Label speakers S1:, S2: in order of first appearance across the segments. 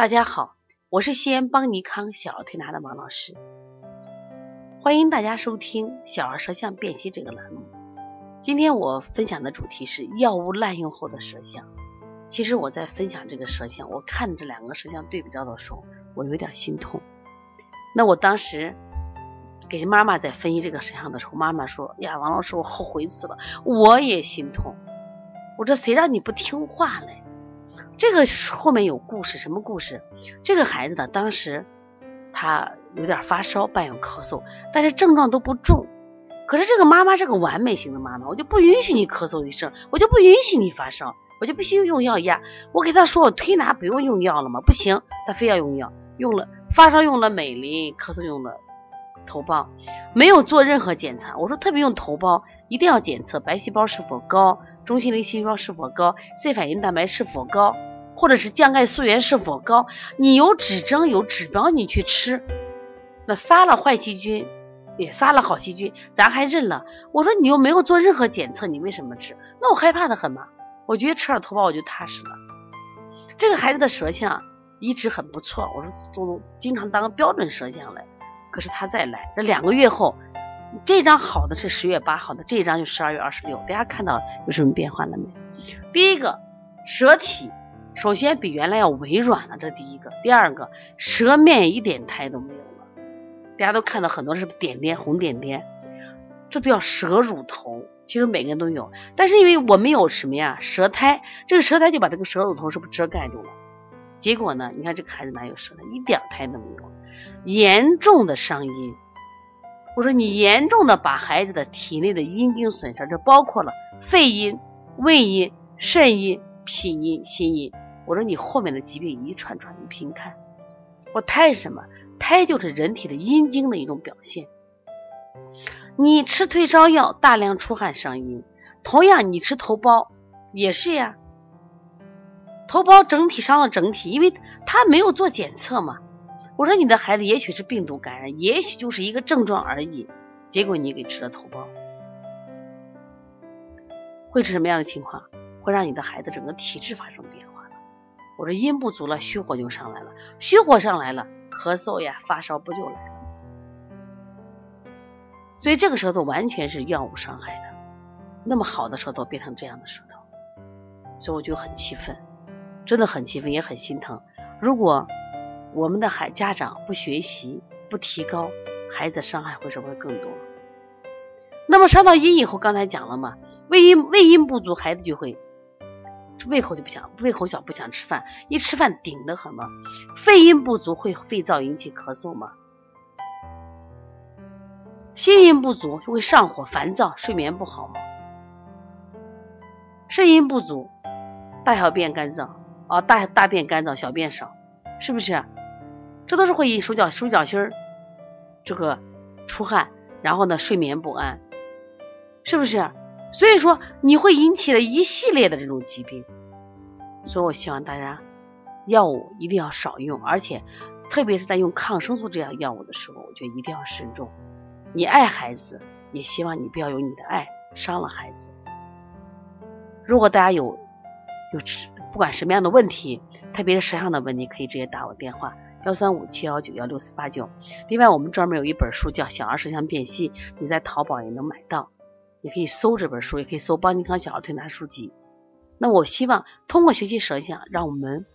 S1: 大家好，我是西安邦尼康小儿推拿的王老师，欢迎大家收听小儿舌象辨析这个栏目。今天我分享的主题是药物滥用后的舌象。其实我在分享这个舌象，我看这两个舌象对比照的时候，我有点心痛。那我当时给妈妈在分析这个舌象的时候，妈妈说：“呀，王老师，我后悔死了，我也心痛。”我说：“谁让你不听话嘞？”这个后面有故事，什么故事？这个孩子呢，当时他有点发烧，伴有咳嗽，但是症状都不重。可是这个妈妈是个完美型的妈妈，我就不允许你咳嗽一声，我就不允许你发烧，我就必须用药压。我给他说，我推拿不用用药了吗？不行，他非要用药，用了发烧用了美林，咳嗽用了头孢，没有做任何检查。我说特别用头孢，一定要检测白细胞是否高，中性粒细胞是否高，C 反应蛋白是否高。或者是降钙素原是否高？你有指征有指标，你去吃，那杀了坏细菌，也杀了好细菌，咱还认了。我说你又没有做任何检测，你为什么吃？那我害怕的很嘛。我觉得吃了头孢我就踏实了。这个孩子的舌象一直很不错，我说都经常当标准舌象来。可是他再来，这两个月后，这张好的是十月八号的，这一张就十二月二十六。大家看到有什么变化了没？第一个舌体。首先比原来要微软了，这第一个。第二个，舌面一点苔都没有了。大家都看到很多是点点红点点，这都叫舌乳头。其实每个人都有，但是因为我们有什么呀？舌苔，这个舌苔就把这个舌乳头是不是遮盖住了？结果呢？你看这个孩子哪有舌苔？一点苔都没有，严重的伤阴。我说你严重的把孩子的体内的阴经损伤，这包括了肺阴、胃阴、肾阴。脾阴、心阴，我说你后面的疾病一串串，你凭看。我胎是什么？胎就是人体的阴经的一种表现。你吃退烧药，大量出汗伤阴；同样，你吃头孢也是呀。头孢整体伤了整体，因为他没有做检测嘛。我说你的孩子也许是病毒感染，也许就是一个症状而已，结果你给吃了头孢，会是什么样的情况？会让你的孩子整个体质发生变化。我说阴不足了，虚火就上来了，虚火上来了，咳嗽呀、发烧不就来了？所以这个舌头完全是药物伤害的。那么好的舌头变成这样的舌头，所以我就很气愤，真的很气愤，也很心疼。如果我们的孩家长不学习、不提高，孩子伤害会是不是更多？那么伤到阴以后，刚才讲了嘛，胃阴胃阴不足，孩子就会。胃口就不想，胃口小不想吃饭，一吃饭顶得很嘛。肺阴不足会肺燥引起咳嗽嘛。心阴不足就会上火烦躁，睡眠不好嘛。肾阴不足，大小便干燥啊，大大便干燥，小便少，是不是？这都是会引手脚手脚心儿这个出汗，然后呢睡眠不安，是不是？所以说你会引起了一系列的这种疾病，所以我希望大家药物一定要少用，而且特别是在用抗生素这样药物的时候，我觉得一定要慎重。你爱孩子，也希望你不要用你的爱伤了孩子。如果大家有有不管什么样的问题，特别是舌象的问题，可以直接打我电话幺三五七幺九幺六四八九。另外，我们专门有一本书叫《小儿舌象辨析》，你在淘宝也能买到。也可以搜这本书，也可以搜邦尼康小儿推拿书籍。那我希望通过学习舌象，让我们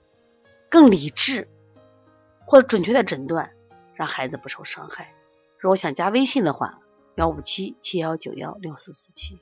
S1: 更理智，或者准确的诊断，让孩子不受伤害。如果想加微信的话，幺五七七幺九幺六四四七。